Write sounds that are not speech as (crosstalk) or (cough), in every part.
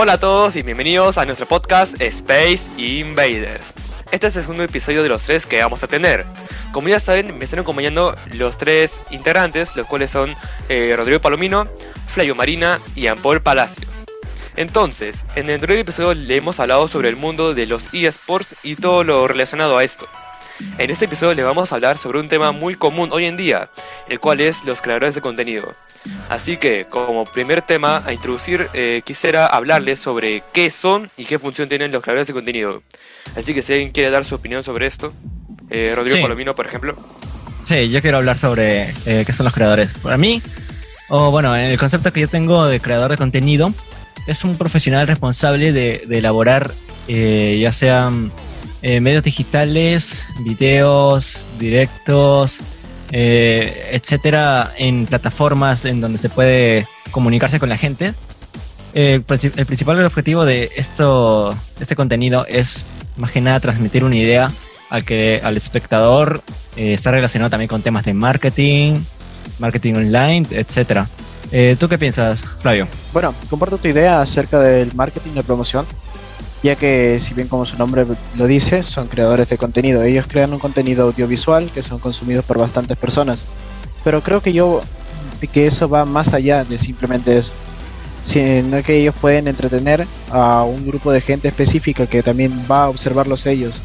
Hola a todos y bienvenidos a nuestro podcast Space Invaders. Este es el segundo episodio de los tres que vamos a tener. Como ya saben, me están acompañando los tres integrantes, los cuales son eh, Rodrigo Palomino, Flavio Marina y Ampol Palacios. Entonces, en el anterior episodio le hemos hablado sobre el mundo de los eSports y todo lo relacionado a esto. En este episodio le vamos a hablar sobre un tema muy común hoy en día, el cual es los creadores de contenido. Así que, como primer tema a introducir, eh, quisiera hablarles sobre qué son y qué función tienen los creadores de contenido. Así que si alguien quiere dar su opinión sobre esto, eh, Rodrigo Palomino, por ejemplo. Sí, yo quiero hablar sobre eh, qué son los creadores. Para mí, o bueno, el concepto que yo tengo de creador de contenido es un profesional responsable de, elaborar ya sean medios digitales, videos, directos, eh, etcétera, en plataformas en donde se puede comunicarse con la gente. Eh, el principal objetivo de esto, este contenido es más que nada transmitir una idea al que al espectador eh, está relacionado también con temas de marketing, marketing online, etcétera. ¿Tú qué piensas, Flavio? Bueno, comparto tu idea acerca del marketing de promoción ya que si bien como su nombre lo dice, son creadores de contenido. Ellos crean un contenido audiovisual que son consumidos por bastantes personas. Pero creo que yo que eso va más allá de simplemente eso. Sino que ellos pueden entretener a un grupo de gente específica que también va a observarlos ellos.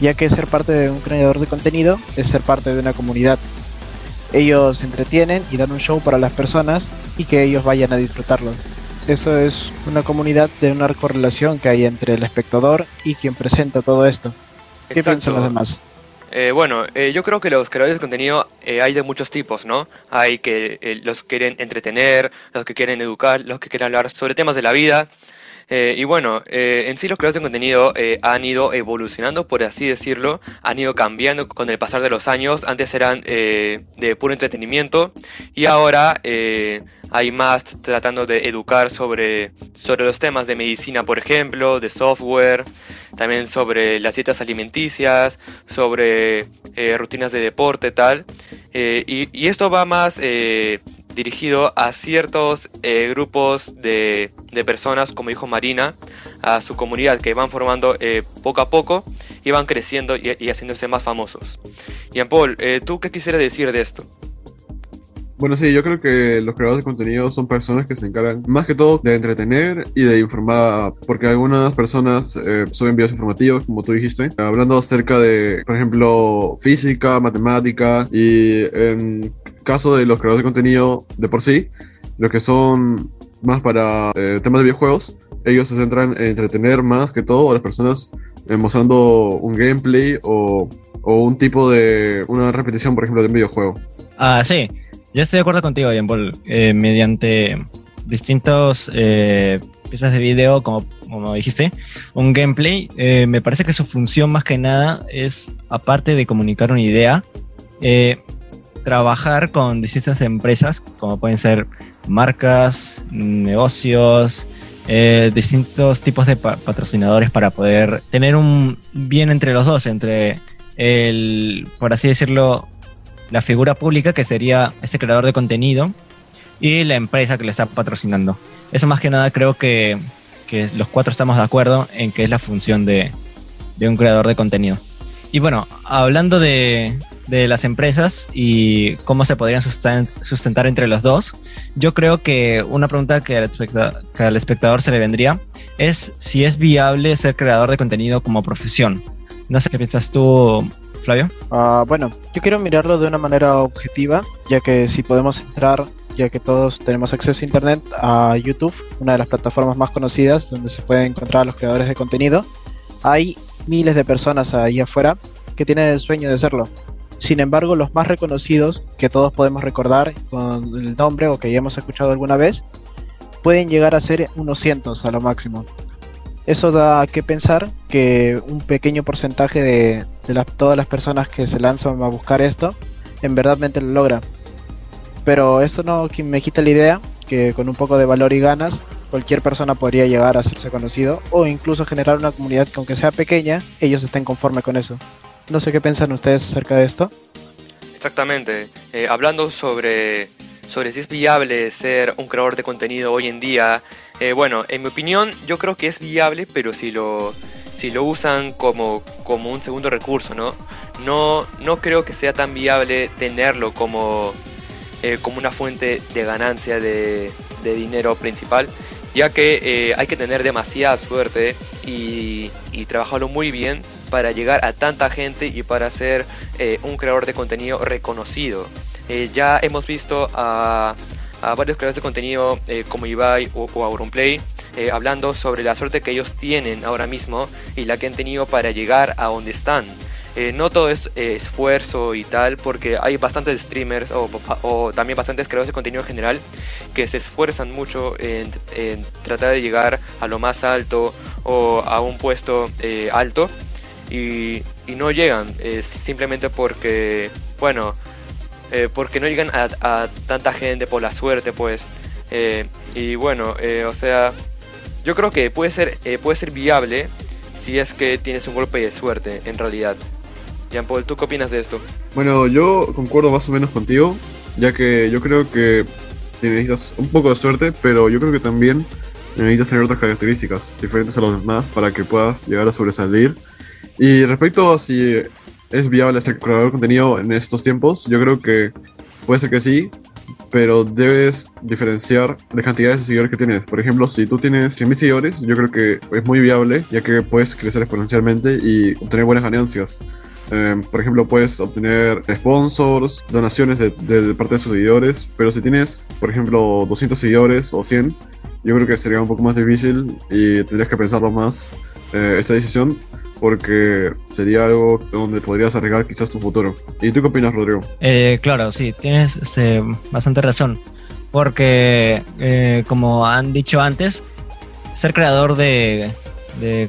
Ya que ser parte de un creador de contenido es ser parte de una comunidad. Ellos entretienen y dan un show para las personas y que ellos vayan a disfrutarlo. Esto es una comunidad de una correlación que hay entre el espectador y quien presenta todo esto. ¿Qué piensan los demás? Eh, bueno, eh, yo creo que los creadores de contenido eh, hay de muchos tipos, ¿no? Hay que los que quieren entretener, los que quieren educar, los que quieren hablar sobre temas de la vida. Y bueno, en sí los creadores de contenido han ido evolucionando, por así decirlo, han ido cambiando con el pasar de los años. Antes eran de puro entretenimiento y ahora hay más tratando de educar sobre, sobre los temas de medicina, por ejemplo, de software, también sobre las dietas alimenticias, sobre eh, rutinas de deporte, tal. Eh, y, esto va más eh, dirigido a ciertos grupos de, de, personas, como dijo Marina, a su comunidad, que van formando poco a poco y van creciendo y, y haciéndose más famosos. Jean Paul, ¿tú qué quisieras decir de esto? Bueno, sí, yo creo que los creadores de contenido son personas que se encargan más que todo de entretener y de informar, porque algunas personas eh, suben videos informativos, como tú dijiste, hablando acerca de, por ejemplo, física, matemática y caso de los creadores de contenido de por sí, lo que son más para eh, temas de videojuegos, ellos se centran en entretener más que todo a las personas eh, mostrando un gameplay o, o, un tipo de una repetición, por ejemplo, de un videojuego. Ah, sí. Yo estoy de acuerdo contigo, Ian Paul. Eh, mediante distintos eh, piezas de video, como, como dijiste, un gameplay, eh, me parece que su función más que nada es, aparte de comunicar una idea, trabajar con distintas empresas, como pueden ser marcas, negocios, distintos tipos de patrocinadores para poder tener un bien entre los dos, entre el, por así decirlo, la figura pública que sería este creador de contenido y la empresa que le está patrocinando. Eso más que nada creo que, que los cuatro estamos de acuerdo en que es la función de, de un creador de contenido. Y bueno, hablando de, de las empresas y cómo se podrían sustentar, entre los dos, yo creo que una pregunta que al, espectador se le vendría es si es viable ser creador de contenido como profesión. No sé qué piensas tú, Flavio? Ah, bueno, yo quiero mirarlo de una manera objetiva, ya que si podemos entrar, ya que todos tenemos acceso a Internet, a YouTube, una de las plataformas más conocidas donde se pueden encontrar a los creadores de contenido, hay miles de personas ahí afuera que tienen el sueño de hacerlo. Sin embargo, los más reconocidos, que todos podemos recordar con el nombre o que ya hemos escuchado alguna vez, pueden llegar a ser unos cientos a lo máximo. Eso da que pensar que un pequeño porcentaje de, todas las personas que se lanzan a buscar esto, en verdad lo logra. Pero esto no me quita la idea que con un poco de valor y ganas, cualquier persona podría llegar a hacerse conocido o incluso generar una comunidad que aunque sea pequeña, ellos estén conformes con eso. No sé qué piensan ustedes acerca de esto. exactamente. Eh, hablando sobre, sobre si es viable ser un creador de contenido hoy en día, eh, bueno, en mi opinión yo creo que es viable, pero si lo, si lo usan como, como un segundo recurso, ¿no? No, no creo que sea tan viable tenerlo como, eh, como una fuente de ganancia de, de dinero principal, ya que hay que tener demasiada suerte y, y trabajarlo muy bien para llegar a tanta gente y para ser eh, un creador de contenido reconocido. Eh, ya hemos visto a, varios creadores de contenido eh, como Ibai o, o Auronplay hablando sobre la suerte que ellos tienen ahora mismo y la que han tenido para llegar a donde están. no todo es esfuerzo y tal, porque hay bastantes streamers o, también bastantes creadores de contenido en general que se esfuerzan mucho en, en tratar de llegar a lo más alto o a un puesto alto y, no llegan, simplemente porque, bueno, eh, porque no llegan a, tanta gente por la suerte, pues. Eh, y bueno, eh, o sea, yo creo que puede ser, puede ser viable si es que tienes un golpe de suerte, en realidad. Jean Paul, ¿tú qué opinas de esto? Bueno, yo concuerdo más o menos contigo, ya que yo creo que necesitas un poco de suerte, pero yo creo que también necesitas tener otras características diferentes a los demás para que puedas llegar a sobresalir y respecto a si es viable ser creador de contenido en estos tiempos, yo creo que puede ser que sí, pero debes diferenciar las cantidades de seguidores que tienes. Por ejemplo, si tú tienes 100.000 seguidores, yo creo que es muy viable, ya que puedes crecer exponencialmente y obtener buenas ganancias. Em, por ejemplo, puedes obtener sponsors, donaciones de, de, parte de sus seguidores, pero si tienes, por ejemplo, 200 seguidores o 100, yo creo que sería un poco más difícil y tendrías que pensarlo más eh, esta decisión porque sería algo donde podrías arriesgar quizás tu futuro. ¿Y tú qué opinas, Rodrigo? Eh, claro, sí, tienes este, bastante razón, porque eh, como han dicho antes, ser creador de,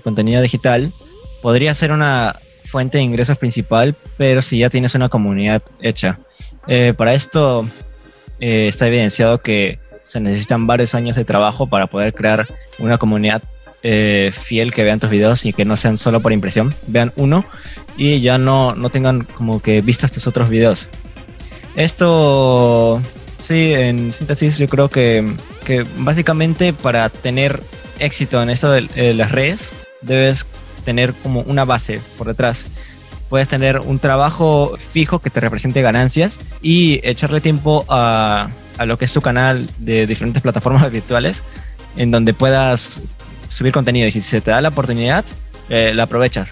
contenido digital podría ser una fuente de ingresos principal, pero si ya tienes una comunidad hecha. Eh, para esto está evidenciado que se necesitan varios años de trabajo para poder crear una comunidad eh, fiel que vean tus videos y que no sean solo por impresión. Vean uno y ya no, no tengan como que vistas tus otros videos. Esto, sí, en síntesis yo creo que, que básicamente para tener éxito en esto de las redes debes tener como una base por detrás. Puedes tener un trabajo fijo que te represente ganancias y echarle tiempo a, a lo que es tu canal de diferentes plataformas (laughs) virtuales en donde puedas subir contenido y si se te da la oportunidad, eh, la aprovechas.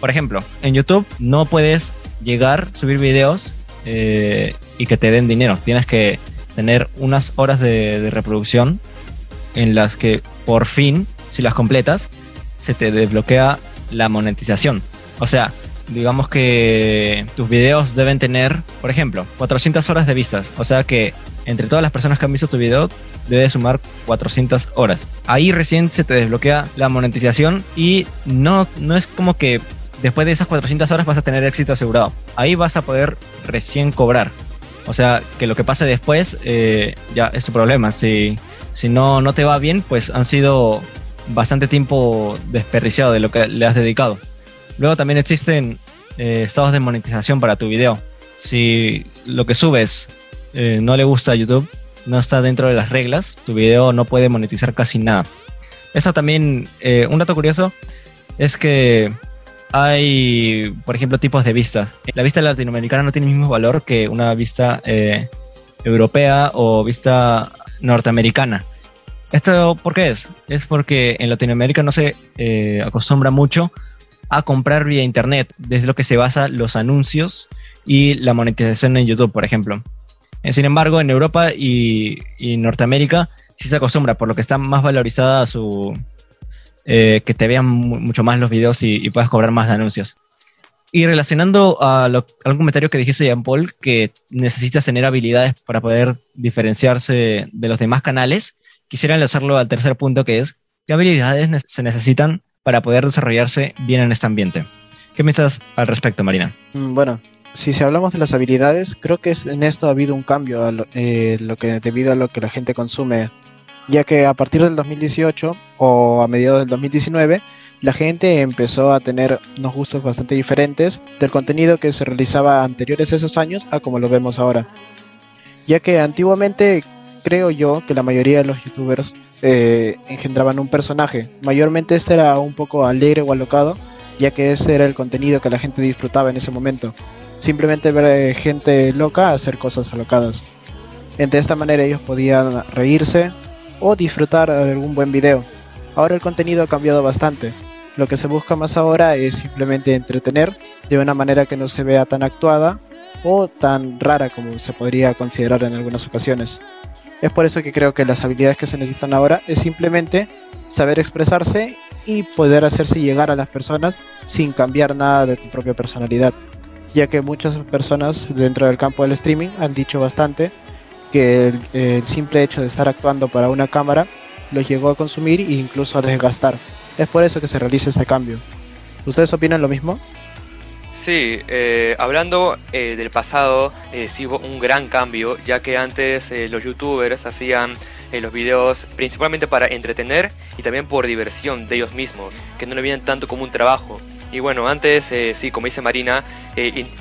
Por ejemplo, en YouTube no puedes llegar, subir videos eh, y que te den dinero. Tienes que tener unas horas de, reproducción en las que por fin, si las completas, se te desbloquea la monetización. O sea, digamos que tus videos deben tener, por ejemplo, 400 horas de vistas. O sea que entre todas las personas que han visto tu video, debe sumar 400 horas. Ahí recién se te desbloquea la monetización y no, no es como que después de esas 400 horas vas a tener éxito asegurado. Ahí vas a poder recién cobrar. O sea, que lo que pase después eh, ya es tu problema. Si, si no, no te va bien, pues han sido bastante tiempo desperdiciado de lo que le has dedicado. Luego también existen eh, estados de monetización para tu video. Si lo que subes eh, no le gusta a YouTube, no está dentro de las reglas, tu video no puede monetizar casi nada. Esto también, eh, un dato curioso es que hay, por ejemplo, tipos de vistas. La vista latinoamericana no tiene el mismo valor que una vista eh, europea o vista norteamericana. ¿Esto por qué es? Es porque en Latinoamérica no se eh, acostumbra mucho a comprar vía internet, desde lo que se basa los anuncios y la monetización en YouTube, por ejemplo. Eh, sin embargo, en Europa y, Norteamérica sí se acostumbra, por lo que está más valorizada su... Eh, que te vean mucho más los videos y, puedas cobrar más de anuncios. Y relacionando a, algún comentario que dijiste, Jean Paul, que necesitas tener habilidades para poder diferenciarse de los demás canales, quisiera enlazarlo al tercer punto que es, ¿qué habilidades se necesitan para poder desarrollarse bien en este ambiente? ¿Qué piensas al respecto, Marina? Mm, bueno, si, si hablamos de las habilidades, creo que en esto ha habido un cambio eh, lo, que, debido a lo que la gente consume, ya que a partir del 2018 o a mediados del 2019, la gente empezó a tener unos gustos bastante diferentes del contenido que se realizaba anteriores a esos años a como lo vemos ahora. Ya que antiguamente creo yo que la mayoría de los youtubers eh, engendraban un personaje. Mayormente este era un poco alegre o alocado, ya que ese era el contenido que la gente disfrutaba en ese momento. Simplemente ver eh, gente loca hacer cosas alocadas. De esta manera ellos podían reírse o disfrutar de algún buen video. Ahora el contenido ha cambiado bastante. Lo que se busca más ahora es simplemente entretener de una manera que no se vea tan actuada o tan rara como se podría considerar en algunas ocasiones. Es por eso que creo que las habilidades que se necesitan ahora es simplemente saber expresarse y poder hacerse llegar a las personas sin cambiar nada de tu propia personalidad. Ya que muchas personas dentro del campo del streaming han dicho bastante que el, simple hecho de estar actuando para una cámara los llegó a consumir e incluso a desgastar. Es por eso que se realiza este cambio. ¿Ustedes opinan lo mismo? Sí, eh, hablando eh, del pasado, eh, hubo un gran cambio, ya que antes los youtubers hacían los videos principalmente para entretener y también por diversión de ellos mismos, que no lo veían tanto como un trabajo. Y bueno, antes, sí, como dice Marina,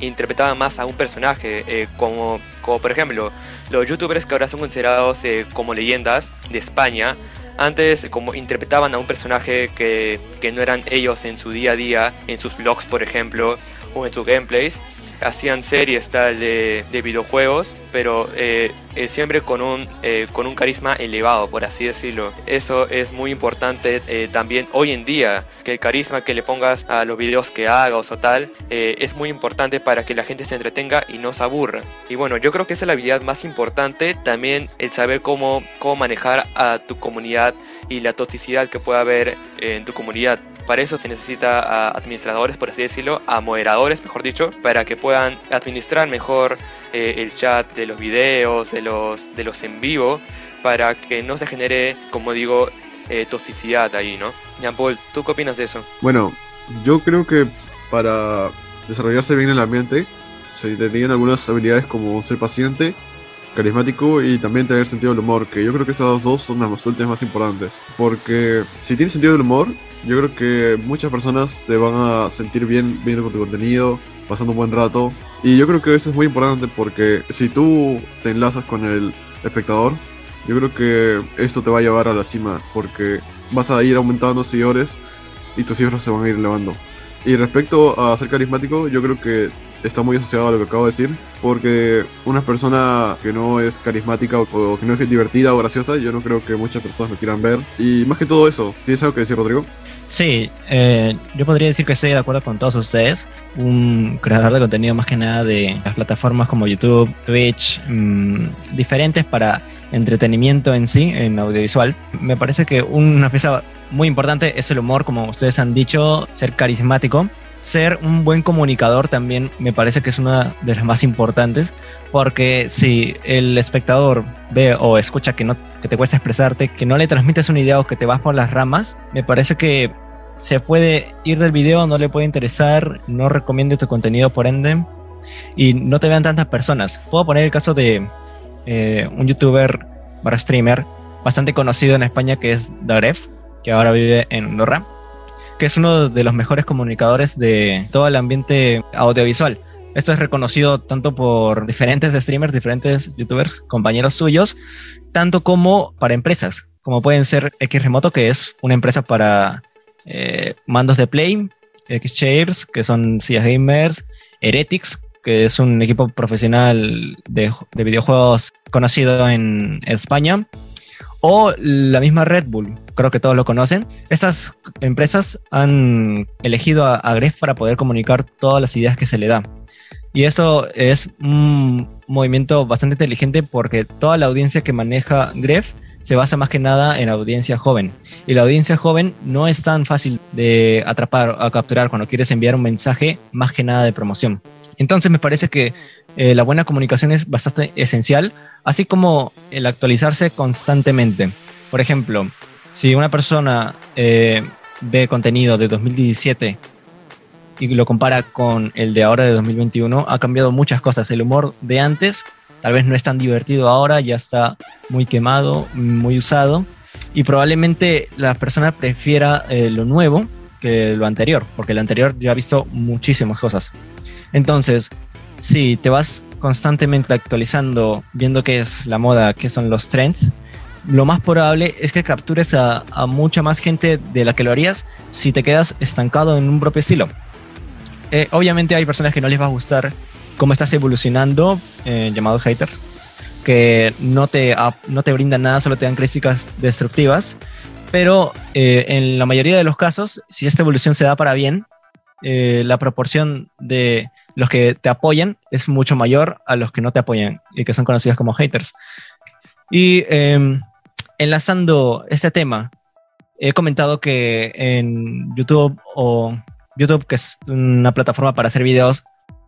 interpretaban más a un personaje, como, como por ejemplo los youtubers que ahora son considerados como leyendas de España, antes como interpretaban a un personaje que, que, no eran ellos en su día a día, en sus vlogs por ejemplo, o en sus gameplays. Hacían series tal de, de videojuegos, pero eh, eh, siempre con un, eh, con un carisma elevado, por así decirlo. Eso es muy importante también hoy en día, que el carisma que le pongas a los videos que hagas o tal, es muy importante para que la gente se entretenga y no se aburra. Y bueno, yo creo que esa es la habilidad más importante, también el saber cómo, cómo manejar a tu comunidad y la toxicidad que pueda haber en tu comunidad. Para eso se necesita administradores, por así decirlo, a moderadores, mejor dicho, para que puedan administrar mejor eh, el chat de los videos, de los, de los en vivo, para que no se genere, como digo, eh, toxicidad ahí, ¿no? Jean Paul, ¿tú qué opinas de eso? Bueno, yo creo que para desarrollarse bien el ambiente se tenían algunas habilidades como ser paciente, carismático y también tener sentido del humor, que yo creo que estas dos son las últimas más importantes. Porque si tienes sentido del humor, yo creo que muchas personas te van a sentir bien viendo con tu contenido, pasando un buen rato. Y yo creo que eso es muy importante porque si tú te enlazas con el espectador, yo creo que esto te va a llevar a la cima porque vas a ir aumentando seguidores y tus cifras se van a ir elevando. Y respecto a ser carismático, yo creo que está muy asociado a lo que acabo de decir, porque una persona que no es carismática o, que no es divertida o graciosa, yo no creo que muchas personas lo quieran ver. Y más que todo eso, ¿tienes algo que decir, Rodrigo? Sí, eh, yo podría decir que estoy de acuerdo con todos ustedes. Un creador de contenido más que nada de las plataformas como YouTube, Twitch, mmm, diferentes para entretenimiento en sí, en audiovisual. Me parece que una pieza muy importante es el humor, como ustedes han dicho, ser carismático ser un buen comunicador también me parece que es una de las más importantes, porque si el espectador ve o escucha que, no, que te cuesta expresarte, que no le transmites una idea o que te vas por las ramas, me parece que se puede ir del video, no le puede interesar, no recomiende tu contenido por ende, y no te vean tantas personas. Puedo poner el caso de eh, un youtuber para streamer bastante conocido en España que es Daref, que ahora vive en Andorra que es uno de los mejores comunicadores de todo el ambiente audiovisual. Esto es reconocido tanto por diferentes streamers, diferentes youtubers, compañeros suyos, tanto como para empresas, como pueden ser X Remoto, que es una empresa para eh, mandos de Play, X que son sillas gamers, Heretics, que es un equipo profesional de videojuegos conocido en España, o la misma Red Bull, creo que todos lo conocen. Estas empresas han elegido a, Gref para poder comunicar todas las ideas que se le da. Y esto es un movimiento bastante inteligente porque toda la audiencia que maneja Gref se basa más que nada en audiencia joven. Y la audiencia joven no es tan fácil de atrapar o capturar cuando quieres enviar un mensaje más que nada de promoción. Entonces me parece que eh, la buena comunicación es bastante esencial, así como el actualizarse constantemente. Por ejemplo, si una persona eh, ve contenido de 2017 y lo compara con el de ahora de 2021, ha cambiado muchas cosas. El humor de antes tal vez no es tan divertido ahora, ya está muy quemado, muy usado, y probablemente la persona prefiera eh, lo nuevo que lo anterior, porque lo anterior ya ha visto muchísimas cosas. Entonces, si te vas constantemente actualizando, viendo qué es la moda, qué son los trends, lo más probable es que captures a, mucha más gente de la que lo harías si te quedas estancado en un propio estilo. Eh, obviamente hay personas que no les va a gustar cómo estás evolucionando, eh, llamados haters, que no te, no te brindan nada, solo te dan críticas destructivas. Pero eh, en la mayoría de los casos, si esta evolución se da para bien, la proporción de los que te apoyan es mucho mayor a los que no te apoyan y que son conocidos como haters. Y em, enlazando este tema, he comentado que en YouTube o YouTube, que es una plataforma para hacer videos,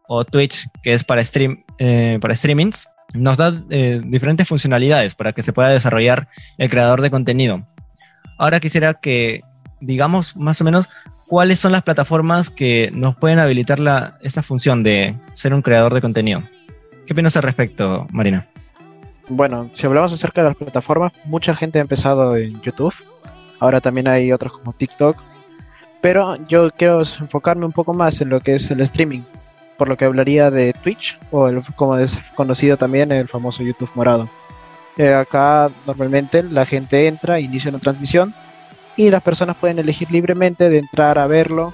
o Twitch, que es para, stream, eh, para streamings, nos da eh, diferentes funcionalidades para que se pueda desarrollar el creador de contenido. Ahora quisiera que digamos más o menos cuáles son las plataformas que nos pueden habilitar la, esta función de ser un creador de contenido. ¿Qué opinas al respecto, Marina? Bueno, si hablamos acerca de las plataformas, mucha gente ha empezado en YouTube. Ahora también hay otros como TikTok. Pero yo quiero enfocarme un poco más en lo que es el streaming. Por lo que hablaría de Twitch, o como es conocido también el famoso YouTube morado. Eh, acá normalmente la gente entra, inicia una transmisión y las personas pueden elegir libremente de entrar a verlo,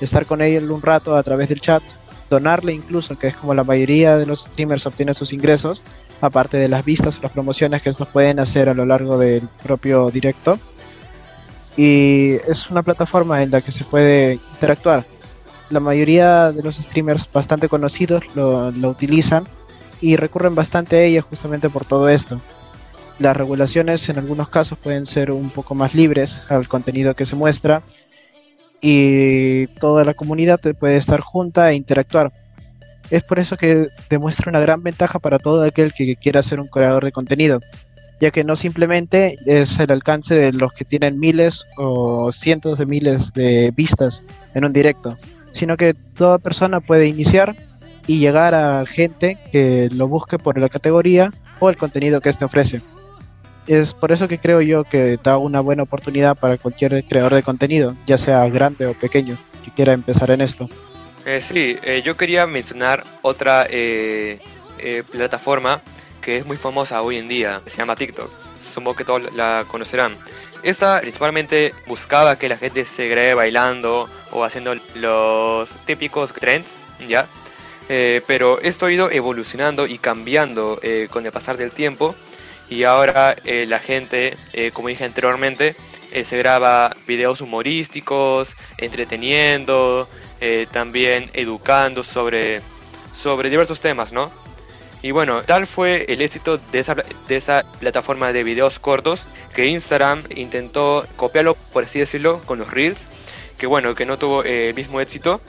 estar con él un rato a través del chat, donarle incluso, que es como la mayoría de los streamers obtienen sus ingresos, aparte de las vistas o las promociones que estos pueden hacer a lo largo del propio directo. Y es una plataforma en la que se puede interactuar. La mayoría de los streamers bastante conocidos lo, lo utilizan y recurren bastante a ella justamente por todo esto las regulaciones en algunos casos pueden ser un poco más libres al contenido que se muestra y toda la comunidad puede estar junta e interactuar. Es por eso que demuestra una gran ventaja para todo aquel que quiera ser un creador de contenido, ya que no simplemente es el alcance de los que tienen miles o cientos de miles de vistas en un directo, sino que toda persona puede iniciar y llegar a gente que lo busque por la categoría o el contenido que éste ofrece es por eso que creo yo que da una buena oportunidad para cualquier creador de contenido, ya sea grande o pequeño, que quiera empezar en esto. Eh, sí, eh, yo quería mencionar otra eh, plataforma que es muy famosa hoy en día, se llama TikTok. Supongo que todos la conocerán. Esta principalmente buscaba que la gente se grabe bailando o haciendo los típicos trends, ¿ya? pero esto ha ido evolucionando y cambiando con el pasar del tiempo y ahora eh, la gente, eh, como dije anteriormente, eh, se graba videos humorísticos, entreteniendo, también educando sobre, sobre diversos temas, ¿no? Y bueno, tal fue el éxito de esa, de esa plataforma de videos cortos que Instagram intentó copiarlo, por así decirlo, con los Reels, que bueno, que no tuvo el mismo éxito.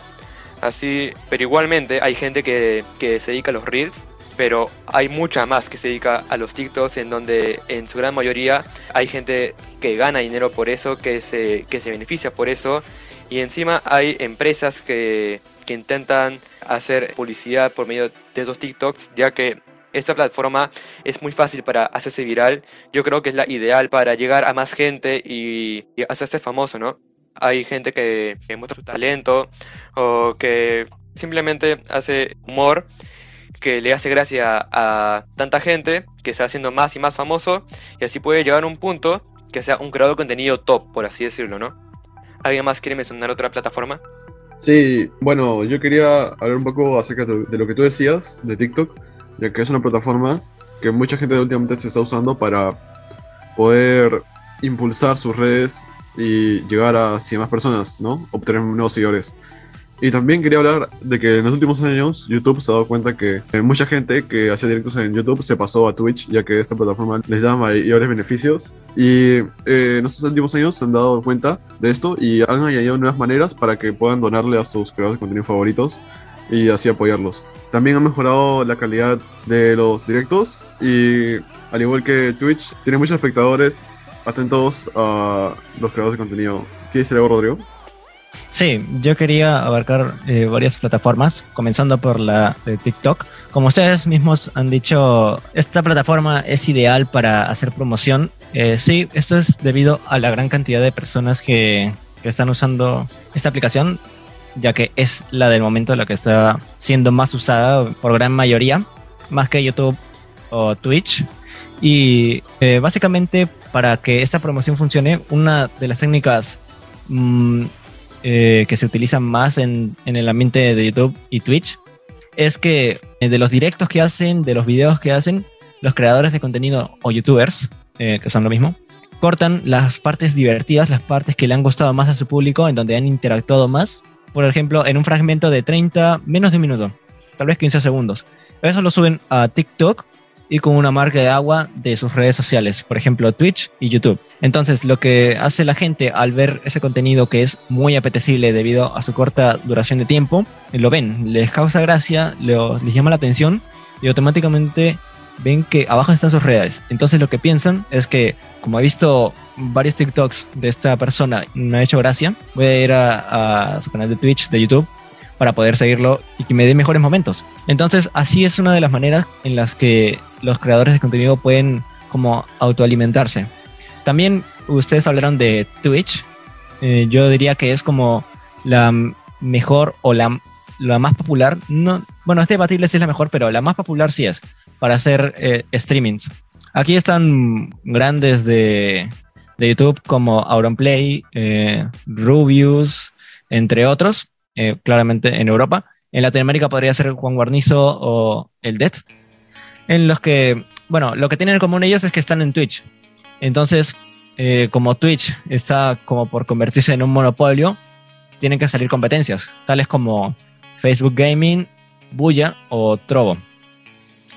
Así, pero igualmente hay gente que, que se dedica a los Reels pero hay mucha más que se dedica a los TikToks en donde en su gran mayoría hay gente que gana dinero por eso, que se, que se beneficia por eso y encima hay empresas que, que intentan hacer publicidad por medio de esos TikToks ya que esta plataforma es muy fácil para hacerse viral. Yo creo que es la ideal para llegar a más gente y, hacerse famoso, ¿no? Hay gente que, que muestra su talento o que simplemente hace humor que le hace gracia a tanta gente, que se va haciendo más y más famoso, y así puede llegar a un punto que sea un creador de contenido top, por así decirlo, ¿no? ¿Alguien más quiere mencionar otra plataforma? Sí, bueno, yo quería hablar un poco acerca de lo que tú decías de TikTok, ya que es una plataforma que mucha gente últimamente se está usando para poder impulsar sus redes y llegar a 100 más personas, ¿no? Obtener nuevos seguidores. Y también quería hablar de que en los últimos años YouTube se ha dado cuenta que eh, mucha gente que hacía directos en YouTube se pasó a Twitch, ya que esta plataforma les da mayores beneficios. Y eh, en estos últimos años se han dado cuenta de esto y han añadido nuevas maneras para que puedan donarle a sus creadores de contenido favoritos y así apoyarlos. También han mejorado la calidad de los directos y al igual que Twitch, tiene muchos espectadores atentos a los creadores de contenido. ¿Qué dice Rodrigo? Sí, yo quería abarcar eh, varias plataformas, comenzando por la de TikTok. Como ustedes mismos han dicho, esta plataforma es ideal para hacer promoción. Eh, sí, esto es debido a la gran cantidad de personas que, están usando esta aplicación, ya que es la del momento la que está siendo más usada por gran mayoría, más que YouTube o Twitch. Y eh, básicamente para que esta promoción funcione, una de las técnicas mm, eh, que se utilizan más en, el ambiente de YouTube y Twitch es que eh, de los directos que hacen, de los videos que hacen, los creadores de contenido o youtubers, que son lo mismo, cortan las partes divertidas, las partes que le han gustado más a su público, en donde han interactuado más. Por ejemplo, en un fragmento de 30, menos de un minuto, tal vez 15 segundos. Eso lo suben a TikTok y con una marca de agua de sus redes sociales, por ejemplo Twitch y YouTube. Entonces, lo que hace la gente al ver ese contenido que es muy apetecible debido a su corta duración de tiempo, lo ven, les causa gracia, les llama la atención y automáticamente ven que abajo están sus redes. Entonces lo que piensan es que, como he visto varios TikToks de esta persona, me ha hecho gracia, voy a ir a, su canal de Twitch, de YouTube, para poder seguirlo y que me dé mejores momentos. Entonces así es una de las maneras en las que los creadores de contenido pueden como autoalimentarse. También ustedes hablaron de Twitch. Eh, yo diría que es como la mejor o la, la más popular. No, bueno, es debatible si es la mejor, pero la más popular sí es para hacer eh, streamings. Aquí están grandes de, de YouTube como Auronplay, eh, Rubius, entre otros, eh, claramente en Europa. En Latinoamérica podría ser Juan Guarnizo o el Det, en los que, bueno, lo que tienen en común ellos es que están en Twitch. Entonces, como Twitch está como por convertirse en un monopolio, tienen que salir competencias, tales como Facebook Gaming, Buya o Trovo.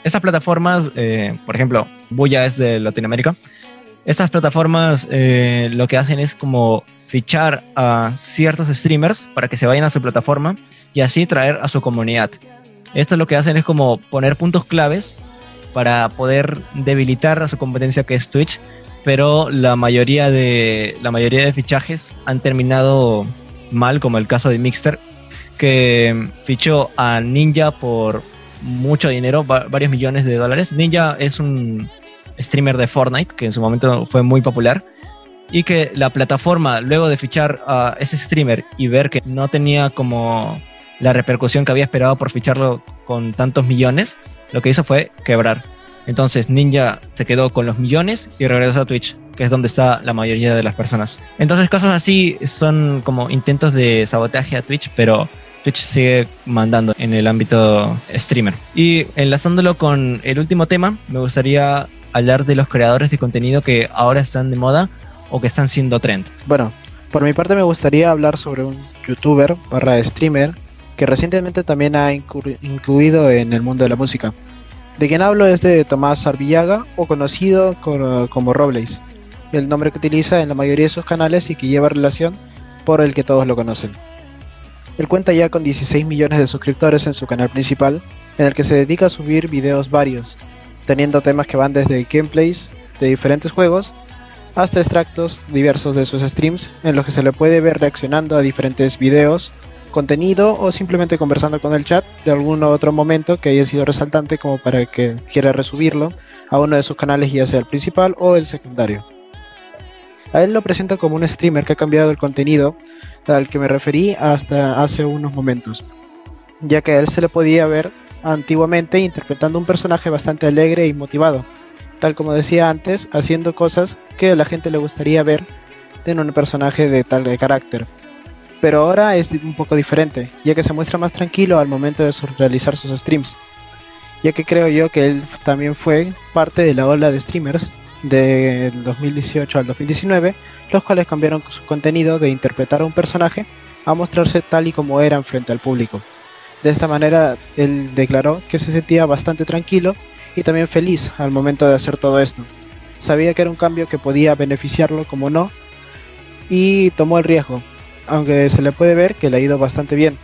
Estas plataformas, eh, por ejemplo, Buya es de Latinoamérica. Estas plataformas eh, lo que hacen es como fichar a ciertos streamers para que se vayan a su plataforma y así traer a su comunidad. Esto lo que hacen es como poner puntos claves para poder debilitar a su competencia que es Twitch, pero la mayoría de, la mayoría de fichajes han terminado mal, como el caso de Mixter, que fichó a Ninja por mucho dinero, varios millones de dólares. Ninja es un streamer de Fortnite que en su momento fue muy popular y que la plataforma, luego de fichar a ese streamer y ver que no tenía como la repercusión que había esperado por ficharlo con tantos millones, lo que hizo fue quebrar. Entonces Ninja se quedó con los millones y regresó a Twitch, que es donde está la mayoría de las personas. Entonces cosas así son como intentos de sabotaje a Twitch, pero Twitch sigue mandando en el ámbito streamer. Y enlazándolo con el último tema, me gustaría hablar de los creadores de contenido que ahora están de moda o que están siendo trend. Bueno, por mi parte me gustaría hablar sobre un youtuber barra streamer que recientemente también ha incluido en el mundo de la música. De quien hablo es de Tomás Arvillaga o conocido como Robles, el nombre que utiliza en la mayoría de sus canales y que lleva relación por el que todos lo conocen. Él cuenta ya con 16 millones de suscriptores en su canal principal, en el que se dedica a subir videos varios, teniendo temas que van desde gameplays de diferentes juegos hasta extractos diversos de sus streams, en los que se le puede ver reaccionando a diferentes videos, contenido o simplemente conversando con el chat de algún otro momento que haya sido resaltante como para que quiera resubirlo a uno de sus canales ya sea el principal o el secundario. A él lo presento como un streamer que ha cambiado el contenido al que me referí hasta hace unos momentos, ya que a él se le podía ver antiguamente interpretando un personaje bastante alegre y motivado, tal como decía antes, haciendo cosas que a la gente le gustaría ver en un personaje de tal de carácter. Pero ahora es un poco diferente, ya que se muestra más tranquilo al momento de realizar sus streams, ya que creo yo que él también fue parte de la ola de streamers del 2018 al 2019, los cuales cambiaron su contenido de interpretar a un personaje a mostrarse tal y como eran frente al público. De esta manera, él declaró que se sentía bastante tranquilo y también feliz al momento de hacer todo esto. Sabía que era un cambio que podía beneficiarlo como no y tomó el riesgo, aunque se le puede ver que le ha ido bastante bien.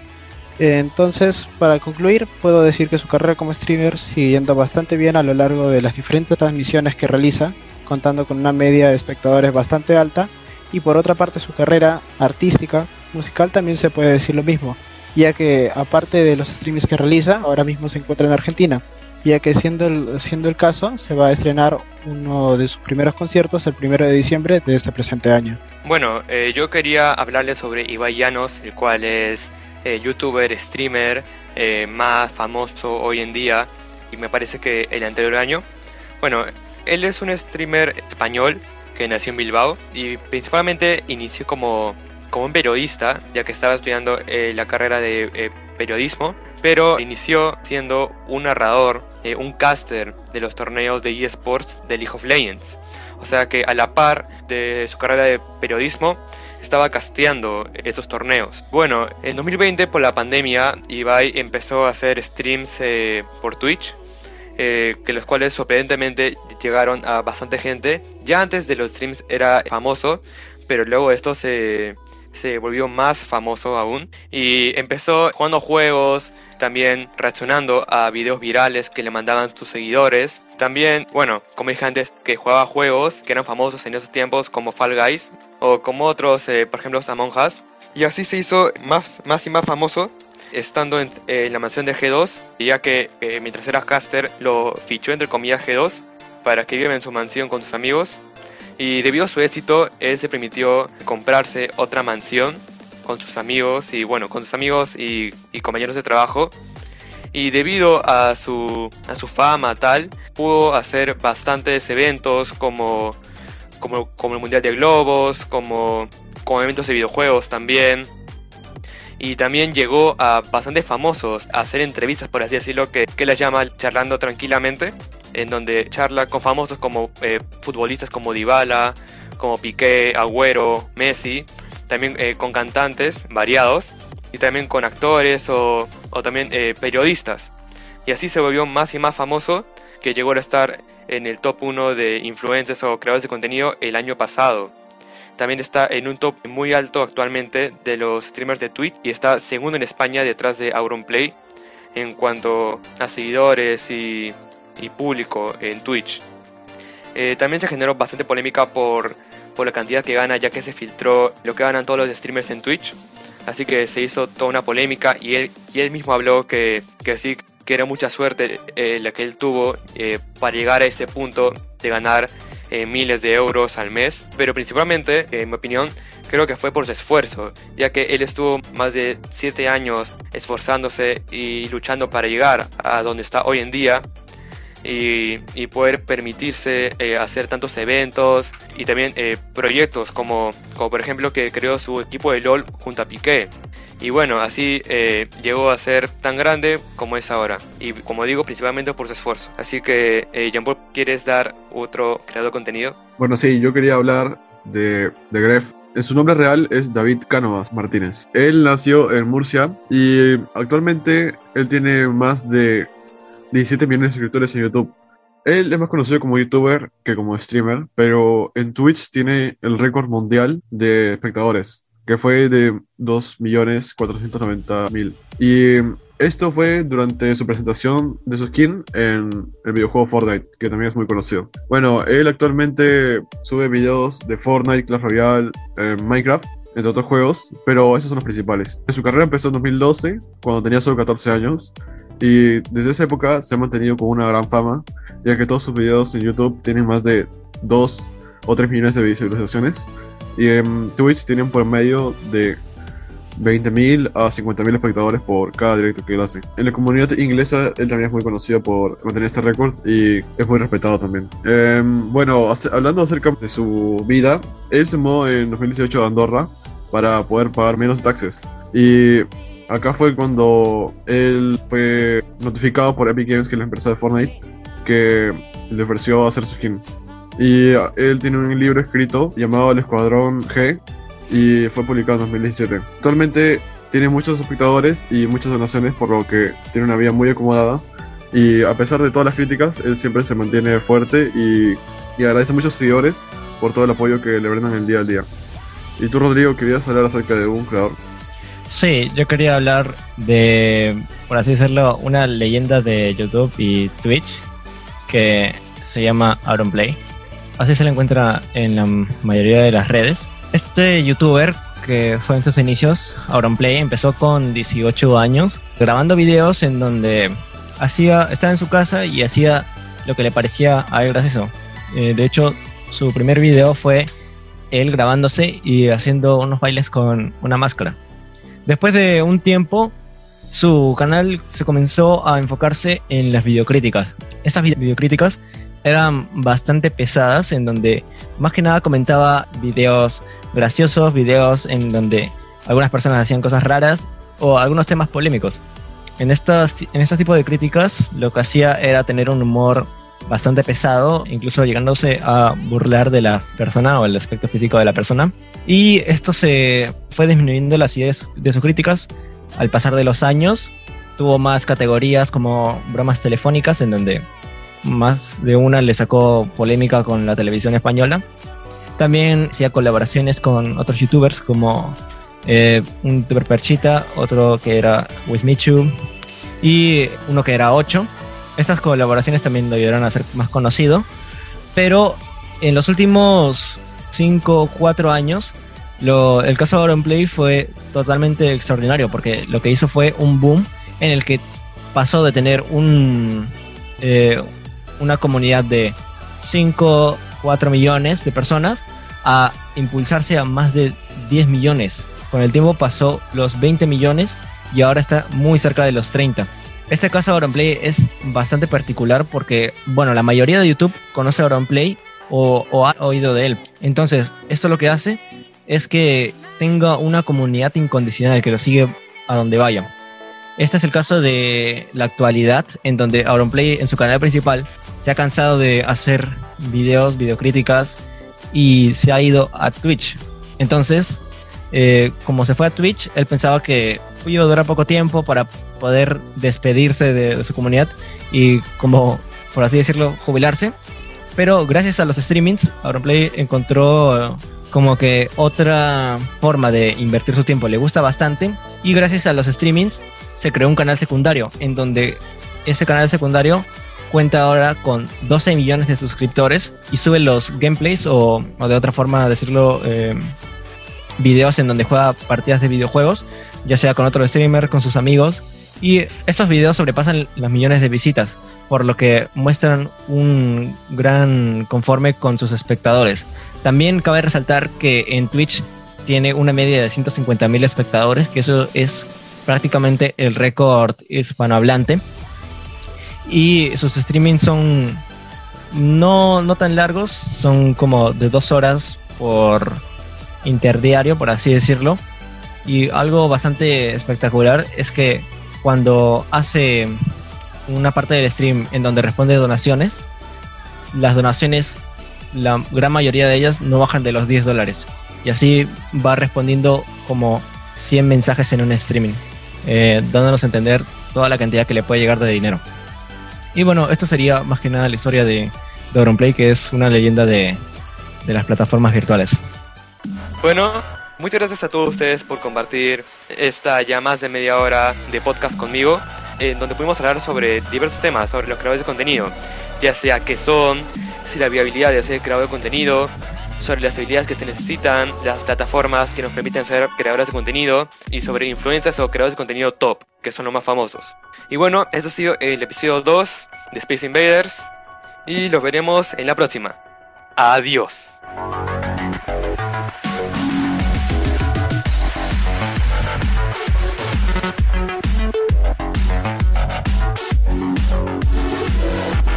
Entonces, para concluir, puedo decir que su carrera como streamer sigue yendo bastante bien a lo largo de las diferentes transmisiones que realiza, contando con una media de espectadores bastante alta, y por otra parte su carrera artística, musical también se puede decir lo mismo, ya que aparte de los streams que realiza, ahora mismo se encuentra en Argentina, ya que siendo el, siendo el caso, se va a estrenar uno de sus primeros conciertos el primero de diciembre de este presente año. Bueno, eh, yo quería hablarles sobre Ibai Llanos, el cual es eh, youtuber, streamer eh, más famoso hoy en día y me parece que el anterior año. Bueno, él es un streamer español que nació en Bilbao y principalmente inició como, como un periodista, ya que estaba estudiando la carrera de periodismo, pero inició siendo un narrador, un caster de los torneos de eSports de League of Legends. O sea que a la par de su carrera de periodismo, estaba casteando estos torneos. Bueno, en 2020 por la pandemia, Ibai empezó a hacer streams eh, por Twitch, eh, que los cuales sorprendentemente llegaron a bastante gente. Ya antes de los streams era famoso, pero luego esto se, se volvió más famoso aún. Y empezó jugando juegos, también reaccionando a videos virales que le mandaban sus seguidores. También, bueno, como dije antes, que jugaba juegos que eran famosos en esos tiempos como Fall Guys o como otros, eh, por ejemplo, Among Us. Y así se hizo más, más y más famoso estando en, la mansión de G2, ya que eh, mientras era caster lo fichó entre comillas G2 para que viva en su mansión con sus amigos. Y debido a su éxito, él se permitió comprarse otra mansión con sus amigos y bueno, con sus amigos y, compañeros de trabajo. Y debido a su, a su fama tal, pudo hacer bastantes eventos como, como, como el Mundial de Globos, como, como eventos de videojuegos también. Y también llegó a bastantes famosos a hacer entrevistas, por así decirlo, que, que las llama charlando tranquilamente, en donde charla con famosos como eh, futbolistas como Dybala, como Piqué, Agüero, Messi, también eh, con cantantes variados y también con actores o, también eh, periodistas. Y así se volvió más y más famoso que llegó a estar en el top 1 de influencers o creadores de contenido el año pasado. También está en un top muy alto actualmente de los streamers de Twitch y está segundo en España detrás de Auronplay en cuanto a seguidores y, público en Twitch. Eh, también se generó bastante polémica por por la cantidad que gana, ya que se filtró lo que ganan todos los streamers en Twitch. Así que se hizo toda una polémica y él, y él mismo habló que, que sí, que era mucha suerte eh, la que él tuvo eh, para llegar a ese punto de ganar miles de euros al mes. Pero principalmente, en mi opinión, creo que fue por su esfuerzo, ya que él estuvo más de 7 años esforzándose y luchando para llegar a donde está hoy en día y, poder permitirse eh, hacer tantos eventos y también eh, proyectos como, como por ejemplo que creó su equipo de LOL junto a Piqué. Y bueno, así eh, llegó a ser tan grande como es ahora. Y como digo, principalmente por su esfuerzo. Así que, eh, Jean Paul, ¿quieres dar otro creador de contenido? Bueno, sí, yo quería hablar de, de Gref. Su nombre real es David Cánovas Martínez. Él nació en Murcia y actualmente él tiene más de 17 millones de suscriptores en YouTube. Él es más conocido como youtuber que como streamer, pero en Twitch tiene el récord mundial de espectadores, que fue de 2.490.000. Y esto fue durante su presentación de su skin en el videojuego Fortnite, que también es muy conocido. Bueno, él actualmente sube videos de Fortnite, Clash Royale, eh, Minecraft, entre otros juegos, pero esos son los principales. Su carrera empezó en 2012, cuando tenía solo 14 años, y desde esa época se ha mantenido con una gran fama, ya que todos sus videos en YouTube tienen más de 2 o 3 millones de visualizaciones. Y en Twitch tienen por medio de 20.000 a 50.000 espectadores por cada directo que él hace. En la comunidad inglesa, él también es muy conocido por mantener este récord y es muy respetado también. Em, bueno, hablando acerca de su vida, él se mudó en 2018 a Andorra para poder pagar menos taxes. Y Acá fue cuando él fue notificado por Epic Games, que es la empresa de Fortnite, que le ofreció hacer su skin. Y él tiene un libro escrito llamado El Escuadrón G y fue publicado en 2017. Actualmente tiene muchos espectadores y muchas donaciones, por lo que tiene una vida muy acomodada. Y a pesar de todas las críticas, él siempre se mantiene fuerte y, y agradece a muchos seguidores por todo el apoyo que le brindan el día al día. Y tú, Rodrigo, querías hablar acerca de un creador. Sí, yo quería hablar de, por así decirlo, una leyenda de YouTube y Twitch que se llama Auronplay. Así se le encuentra en la mayoría de las redes. Este youtuber que fue en sus inicios, Auronplay, empezó con 18 años grabando videos en donde hacía, estaba en su casa y hacía lo que le parecía a él gracioso. Eh, de hecho, su primer video fue él grabándose y haciendo unos bailes con una máscara. Después de un tiempo, su canal se comenzó a enfocarse en las videocríticas. Estas videocríticas eran bastante pesadas, en donde más que nada comentaba videos graciosos, videos en donde algunas personas hacían cosas raras o algunos temas polémicos. En estos, en estos tipos de críticas lo que hacía era tener un humor bastante pesado, incluso llegándose a burlar de la persona o el aspecto físico de la persona. Y esto se fue disminuyendo las ideas de sus críticas al pasar de los años. Tuvo más categorías como bromas telefónicas, en donde más de una le sacó polémica con la televisión española. También hacía colaboraciones con otros youtubers como eh, un youtuber Perchita, otro que era Wismichu y uno que era 8 estas colaboraciones también lo ayudaron a ser más conocido, pero en los últimos 5 o 4 años, lo, el caso de Play fue totalmente extraordinario porque lo que hizo fue un boom en el que pasó de tener un, eh, una comunidad de 5, 4 millones de personas a impulsarse a más de 10 millones. Con el tiempo pasó los 20 millones y ahora está muy cerca de los 30. Este caso de Play es bastante particular porque, bueno, la mayoría de YouTube conoce a Play o, o ha oído de él. Entonces, esto lo que hace es que tenga una comunidad incondicional que lo sigue a donde vaya. Este es el caso de la actualidad, en donde Auronplay en su canal principal se ha cansado de hacer videos, videocríticas y se ha ido a Twitch. Entonces, eh, como se fue a Twitch, él pensaba que iba a durar poco tiempo para poder despedirse de, su comunidad y como, por así decirlo, jubilarse. Pero gracias a los streamings, Auronplay encontró como que otra forma de invertir su tiempo. Le gusta bastante. Y gracias a los streamings se creó un canal secundario en donde ese canal secundario cuenta ahora con 12 millones de suscriptores y sube los gameplays o, de otra forma decirlo, eh, videos en donde juega partidas de videojuegos, ya sea con otro streamer, con sus amigos. Y estos videos sobrepasan las millones de visitas, por lo que muestran un gran conforme con sus espectadores. También cabe resaltar que en Twitch tiene una media de 150 mil espectadores, que eso es prácticamente el récord hispanohablante. Y sus streamings son no, no tan largos, son como de dos horas por, interdiario, por así decirlo. Y algo bastante espectacular es que cuando hace una parte del stream en donde responde donaciones, las donaciones, la gran mayoría de ellas no bajan de los 10 dólares. Y así va respondiendo como 100 mensajes en un streaming, eh, dándonos a entender toda la cantidad que le puede llegar de dinero. Y bueno, esto sería más que nada la historia de, de Play, que es una leyenda de, de las plataformas virtuales. Bueno, muchas gracias a todos ustedes por compartir esta ya más de media hora de podcast conmigo, en donde pudimos hablar sobre diversos temas, sobre los creadores de contenido, ya sea qué son, si la viabilidad de ser creador de contenido, sobre las habilidades que se necesitan, las plataformas que nos permiten ser creadores de contenido y sobre influencers o creadores de contenido top, que son los más famosos. Y bueno, este ha sido el episodio 2 de Space Invaders y los veremos en la próxima. Adiós.